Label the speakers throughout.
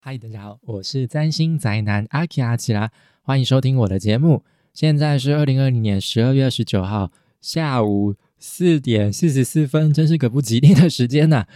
Speaker 1: 嗨，大家好，我是占星宅男阿奇阿奇拉，欢迎收听我的节目。现在是二零二零年十二月二十九号下午四点四十四分，真是个不吉利的时间呐。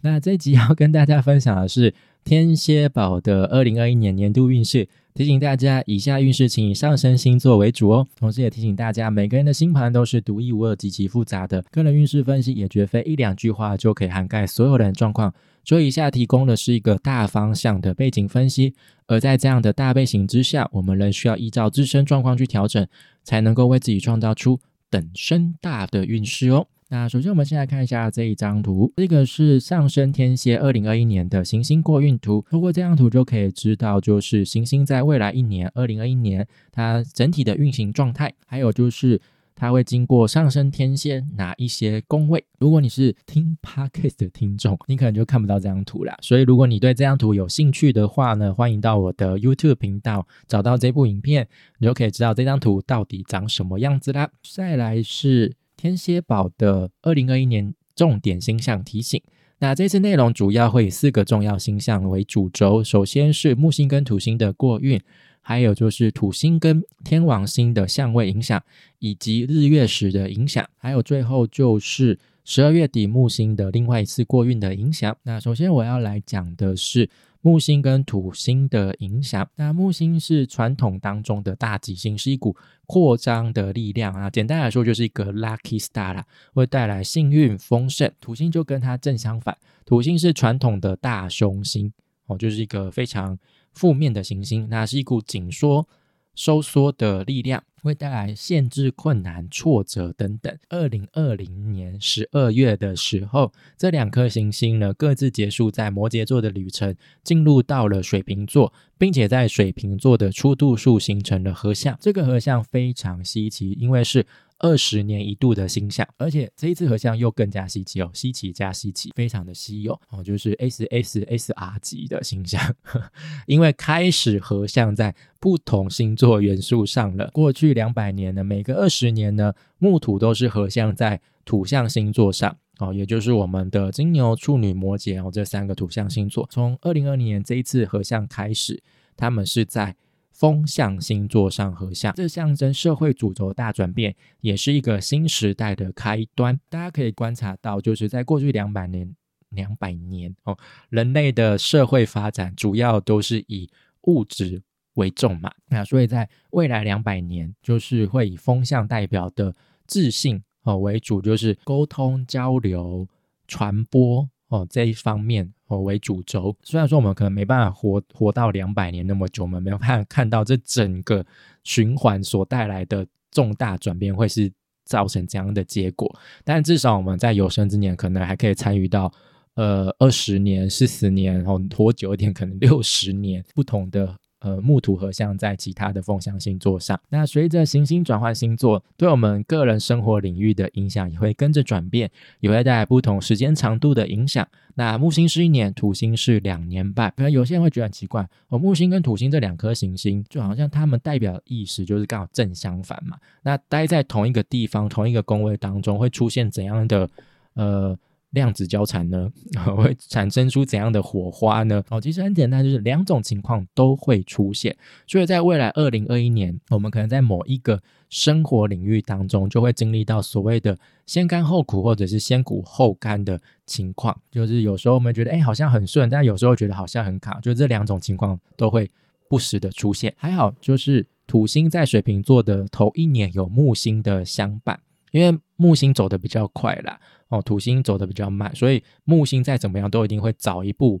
Speaker 1: 那这集要跟大家分享的是天蝎宝的二零二一年年度运势。提醒大家，以下运势请以上升星座为主哦。同时也提醒大家，每个人的星盘都是独一无二、极其复杂的，个人运势分析也绝非一两句话就可以涵盖所有人的状况。所以以下提供的是一个大方向的背景分析，而在这样的大背景之下，我们仍需要依照自身状况去调整，才能够为自己创造出等身大的运势哦。那首先，我们先来看一下这一张图，这个是上升天蝎二零二一年的行星过运图。通过这张图就可以知道，就是行星在未来一年二零二一年它整体的运行状态，还有就是它会经过上升天蝎哪一些宫位。如果你是听 podcast 的听众，你可能就看不到这张图啦。所以，如果你对这张图有兴趣的话呢，欢迎到我的 YouTube 频道找到这部影片，你就可以知道这张图到底长什么样子啦。再来是。天蝎宝的二零二一年重点星象提醒，那这次内容主要会以四个重要星象为主轴，首先是木星跟土星的过运，还有就是土星跟天王星的相位影响，以及日月食的影响，还有最后就是十二月底木星的另外一次过运的影响。那首先我要来讲的是。木星跟土星的影响，那木星是传统当中的大吉星，是一股扩张的力量啊。简单来说，就是一个 lucky star 啦，会带来幸运丰盛。土星就跟它正相反，土星是传统的大凶星哦，就是一个非常负面的行星，那是一股紧缩。收缩的力量会带来限制、困难、挫折等等。二零二零年十二月的时候，这两颗行星呢各自结束在摩羯座的旅程，进入到了水瓶座，并且在水瓶座的初度数形成了合相。这个合相非常稀奇，因为是。二十年一度的星象，而且这一次合相又更加稀奇哦，稀奇加稀奇，非常的稀有哦，就是 S S S R 级的星象，因为开始合相在不同星座元素上了。过去两百年呢，每个二十年呢，木土都是合相在土象星座上哦，也就是我们的金牛、处女、摩羯哦这三个土象星座。从二零二零年这一次合相开始，他们是在。风象星座上合相，这象征社会主轴大转变，也是一个新时代的开端。大家可以观察到，就是在过去两百年、两百年哦，人类的社会发展主要都是以物质为重嘛。那所以在未来两百年，就是会以风象代表的自信哦为主，就是沟通、交流、传播。哦，这一方面哦为主轴。虽然说我们可能没办法活活到两百年那么久，我们没有办法看到这整个循环所带来的重大转变会是造成怎样的结果，但至少我们在有生之年可能还可以参与到呃二十年、四十年，然后活久一点，可能六十年不同的。呃，木土合相在其他的风象星座上，那随着行星转换星座，对我们个人生活领域的影响也会跟着转变，也会带来不同时间长度的影响。那木星是一年，土星是两年半。可能有些人会觉得很奇怪，哦，木星跟土星这两颗行星，就好像他们代表意识就是刚好正相反嘛。那待在同一个地方、同一个宫位当中，会出现怎样的呃？量子交缠呢，会产生出怎样的火花呢？哦，其实很简单，就是两种情况都会出现。所以在未来二零二一年，我们可能在某一个生活领域当中，就会经历到所谓的先甘后苦，或者是先苦后甘的情况。就是有时候我们觉得，哎，好像很顺，但有时候觉得好像很卡。就这两种情况都会不时的出现。还好，就是土星在水瓶座的头一年有木星的相伴，因为木星走的比较快啦。哦，土星走的比较慢，所以木星再怎么样都一定会早一步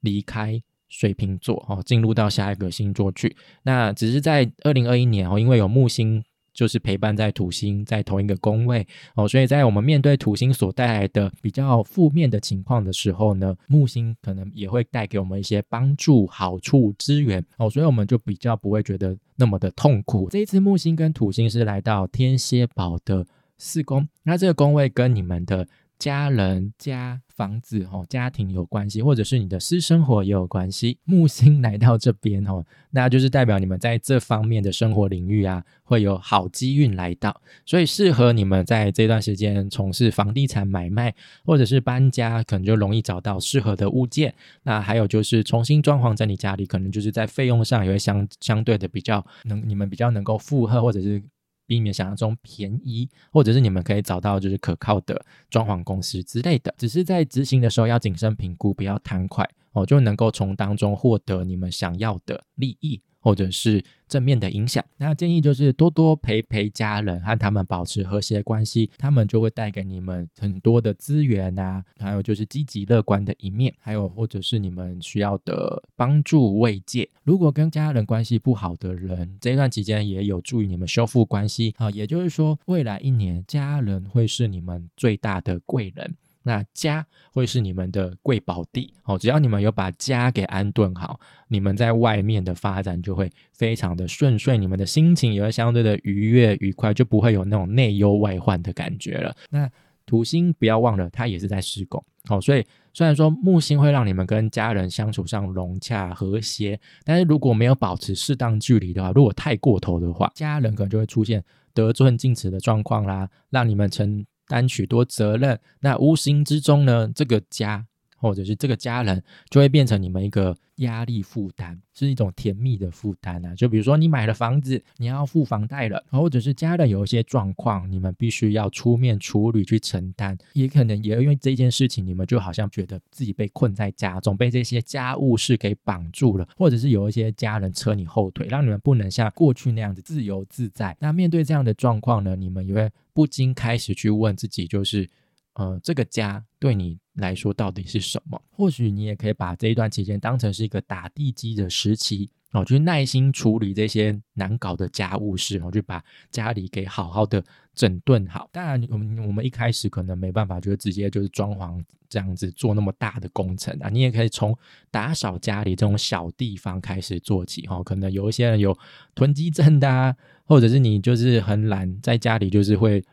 Speaker 1: 离开水瓶座，哦，进入到下一个星座去。那只是在二零二一年哦，因为有木星就是陪伴在土星在同一个宫位哦，所以在我们面对土星所带来的比较负面的情况的时候呢，木星可能也会带给我们一些帮助、好处、资源哦，所以我们就比较不会觉得那么的痛苦。这一次木星跟土星是来到天蝎堡的。四宫，那这个宫位跟你们的家人、家、房子哦、家庭有关系，或者是你的私生活也有关系。木星来到这边哦，那就是代表你们在这方面的生活领域啊，会有好机运来到，所以适合你们在这段时间从事房地产买卖，或者是搬家，可能就容易找到适合的物件。那还有就是重新装潢在你家里，可能就是在费用上也会相相对的比较能，你们比较能够负荷，或者是。避免想象中便宜，或者是你们可以找到就是可靠的装潢公司之类的，只是在执行的时候要谨慎评估，不要贪快哦，就能够从当中获得你们想要的利益。或者是正面的影响，那建议就是多多陪陪家人，和他们保持和谐关系，他们就会带给你们很多的资源啊，还有就是积极乐观的一面，还有或者是你们需要的帮助慰藉。如果跟家人关系不好的人，这段期间也有助于你们修复关系啊，也就是说，未来一年家人会是你们最大的贵人。那家会是你们的贵宝地哦，只要你们有把家给安顿好，你们在外面的发展就会非常的顺遂，你们的心情也会相对的愉悦愉快，就不会有那种内忧外患的感觉了。那土星不要忘了，它也是在施工哦，所以虽然说木星会让你们跟家人相处上融洽和谐，但是如果没有保持适当距离的话，如果太过头的话，家人可能就会出现得寸进尺的状况啦，让你们成。担许多责任，那无形之中呢，这个家或者是这个家人就会变成你们一个压力负担，是一种甜蜜的负担啊。就比如说你买了房子，你要付房贷了，或者是家人有一些状况，你们必须要出面处理去承担，也可能也因为这件事情，你们就好像觉得自己被困在家中，被这些家务事给绑住了，或者是有一些家人扯你后腿，让你们不能像过去那样子自由自在。那面对这样的状况呢，你们也会。不禁开始去问自己，就是，呃，这个家对你来说到底是什么？或许你也可以把这一段期间当成是一个打地基的时期，哦，去耐心处理这些难搞的家务事，哦，去把家里给好好的整顿好。当然，我们我们一开始可能没办法，就直接就是装潢这样子做那么大的工程啊。你也可以从打扫家里这种小地方开始做起，哈，可能有一些人有囤积症的。或者是你就是很懒，在家里就是会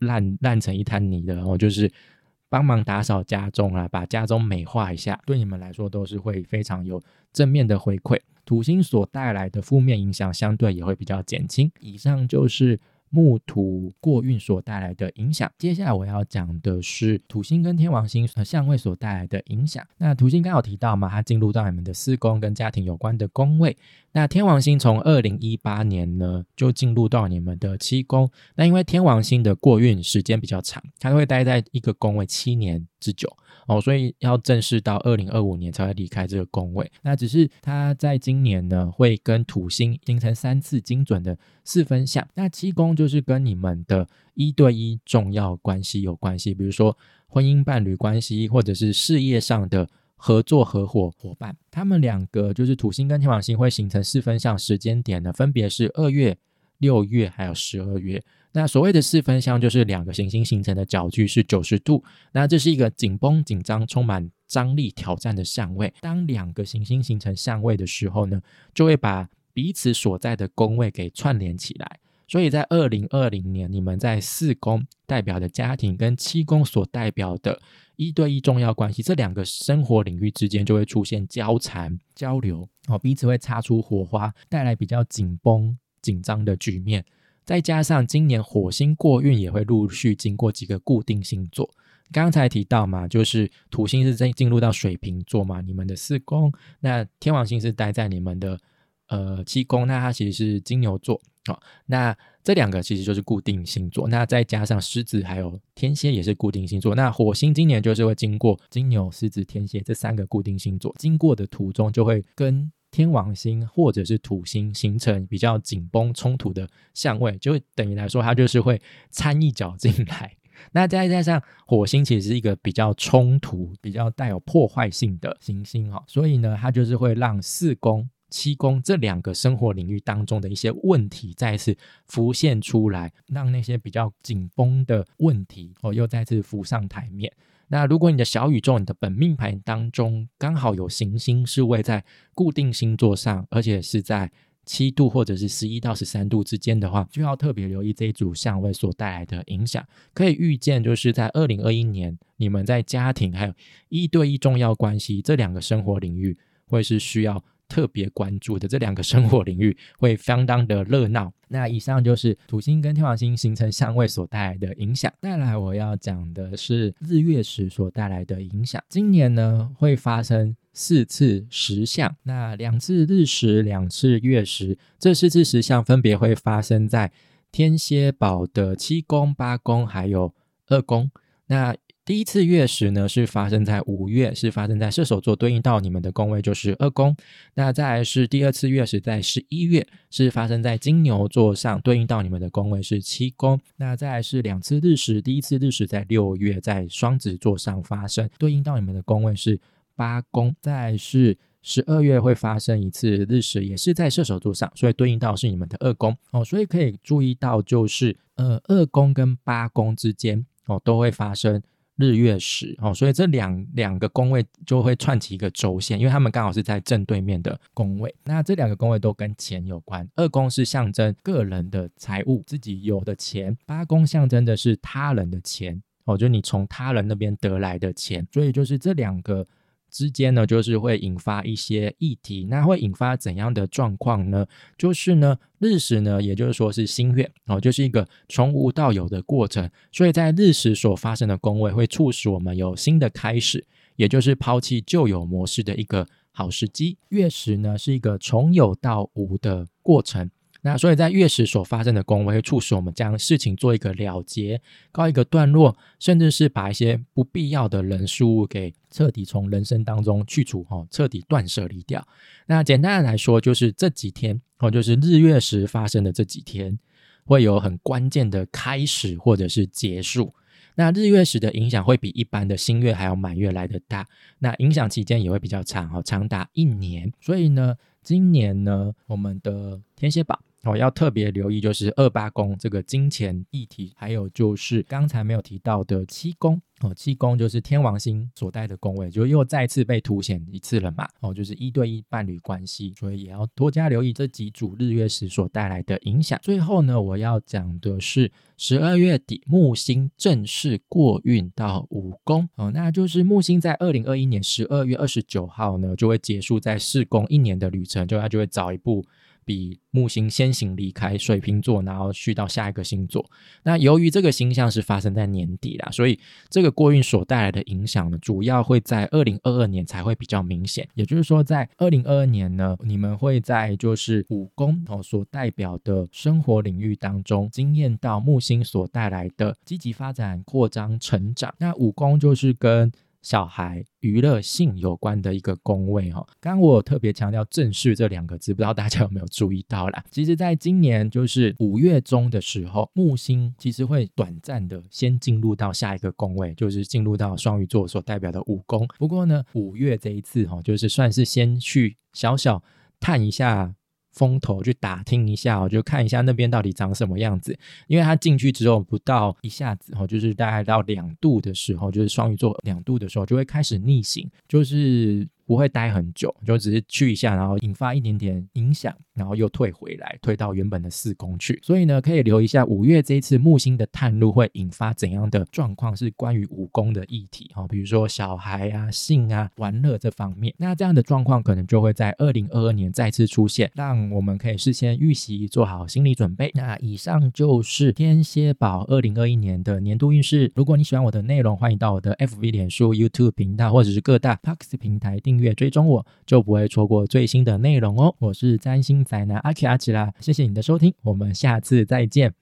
Speaker 1: 烂烂成一滩泥的，然后就是帮忙打扫家中啊，把家中美化一下，对你们来说都是会非常有正面的回馈。土星所带来的负面影响相对也会比较减轻。以上就是。木土过运所带来的影响，接下来我要讲的是土星跟天王星呃相位所带来的影响。那土星刚好提到嘛，它进入到你们的四宫跟家庭有关的宫位。那天王星从二零一八年呢就进入到你们的七宫。那因为天王星的过运时间比较长，它会待在一个宫位七年之久。哦，所以要正式到二零二五年才会离开这个宫位。那只是他在今年呢，会跟土星形成三次精准的四分相。那七宫就是跟你们的一对一重要关系有关系，比如说婚姻伴侣关系，或者是事业上的合作合伙伙伴。他们两个就是土星跟天王星会形成四分相时间点呢，分别是二月、六月还有十二月。那所谓的四分相，就是两个行星形成的角距是九十度。那这是一个紧绷、紧张、充满张力、挑战的相位。当两个行星形成相位的时候呢，就会把彼此所在的宫位给串联起来。所以在二零二零年，你们在四宫代表的家庭跟七宫所代表的一对一重要关系，这两个生活领域之间就会出现交缠、交流，哦，彼此会擦出火花，带来比较紧绷、紧张的局面。再加上今年火星过运也会陆续经过几个固定星座，刚才提到嘛，就是土星是在进入到水瓶座嘛，你们的四宫，那天王星是待在你们的呃七宫，那它其实是金牛座，好，那这两个其实就是固定星座，那再加上狮子还有天蝎也是固定星座，那火星今年就是会经过金牛、狮子、天蝎这三个固定星座，经过的途中就会跟。天王星或者是土星形成比较紧绷冲突的相位，就等于来说，它就是会掺一脚进来。那再加上火星其实是一个比较冲突、比较带有破坏性的行星哈，所以呢，它就是会让四宫、七宫这两个生活领域当中的一些问题再次浮现出来，让那些比较紧绷的问题哦又再次浮上台面。那如果你的小宇宙、你的本命盘当中刚好有行星是位在固定星座上，而且是在七度或者是十一到十三度之间的话，就要特别留意这一组相位所带来的影响。可以预见，就是在二零二一年，你们在家庭还有一对一重要关系这两个生活领域，会是需要。特别关注的这两个生活领域会相当的热闹。那以上就是土星跟天王星形成相位所带来的影响。再来，我要讲的是日月食所带来的影响。今年呢会发生四次食相，那两次日食，两次月食。这四次食相分别会发生在天蝎堡的七宫、八宫还有二宫。那第一次月食呢，是发生在五月，是发生在射手座，对应到你们的宫位就是二宫。那再来是第二次月食，在十一月，是发生在金牛座上，对应到你们的宫位是七宫。那再来是两次日食，第一次日食在六月，在双子座上发生，对应到你们的宫位是八宫。再是十二月会发生一次日食，也是在射手座上，所以对应到是你们的二宫哦。所以可以注意到，就是呃二宫跟八宫之间哦都会发生。日月食哦，所以这两两个宫位就会串起一个轴线，因为他们刚好是在正对面的宫位。那这两个宫位都跟钱有关，二宫是象征个人的财物，自己有的钱；八宫象征的是他人的钱哦，就你从他人那边得来的钱。所以就是这两个。之间呢，就是会引发一些议题，那会引发怎样的状况呢？就是呢，日食呢，也就是说是新月哦，就是一个从无到有的过程，所以在日食所发生的宫位会促使我们有新的开始，也就是抛弃旧有模式的一个好时机。月食呢，是一个从有到无的过程。那所以在月食所发生的宫位会促使我们将事情做一个了结，告一个段落，甚至是把一些不必要的人事物给彻底从人生当中去除，哈，彻底断舍离掉。那简单的来说，就是这几天，哦，就是日月食发生的这几天，会有很关键的开始或者是结束。那日月食的影响会比一般的新月还要满月来的大，那影响期间也会比较长，哦，长达一年。所以呢，今年呢，我们的天蝎宝。哦，要特别留意就是二八宫这个金钱议题，还有就是刚才没有提到的七宫哦，七宫就是天王星所带的宫位，就又再次被凸显一次了嘛。哦，就是一对一伴侣关系，所以也要多加留意这几组日月食所带来的影响。最后呢，我要讲的是十二月底木星正式过运到五宫哦，那就是木星在二零二一年十二月二十九号呢就会结束在四宫一年的旅程，就它就会早一步。比木星先行离开水瓶座，然后去到下一个星座。那由于这个星象是发生在年底啦，所以这个过运所带来的影响呢，主要会在二零二二年才会比较明显。也就是说，在二零二二年呢，你们会在就是五宫哦所代表的生活领域当中，经验到木星所带来的积极发展、扩张、成长。那五宫就是跟小孩娱乐性有关的一个宫位哈，刚刚我特别强调正式这两个字，不知道大家有没有注意到啦？其实，在今年就是五月中的时候，木星其实会短暂的先进入到下一个宫位，就是进入到双鱼座所代表的五宫。不过呢，五月这一次哈，就是算是先去小小探一下。风头去打听一下，我，就看一下那边到底长什么样子。因为他进去之后不到一下子，哦，就是大概到两度的时候，就是双鱼座两度的时候，就会开始逆行，就是。不会待很久，就只是去一下，然后引发一点点影响，然后又退回来，退到原本的四宫去。所以呢，可以留一下五月这一次木星的探路会引发怎样的状况，是关于五宫的议题哈，比如说小孩啊、性啊、玩乐这方面。那这样的状况可能就会在二零二二年再次出现，让我们可以事先预习，做好心理准备。那以上就是天蝎宝二零二一年的年度运势。如果你喜欢我的内容，欢迎到我的 FV 脸书、YouTube 频道或者是各大 Parks 平台订。订阅追踪我，就不会错过最新的内容哦。我是占星宅男阿奇阿奇啦，谢谢你的收听，我们下次再见。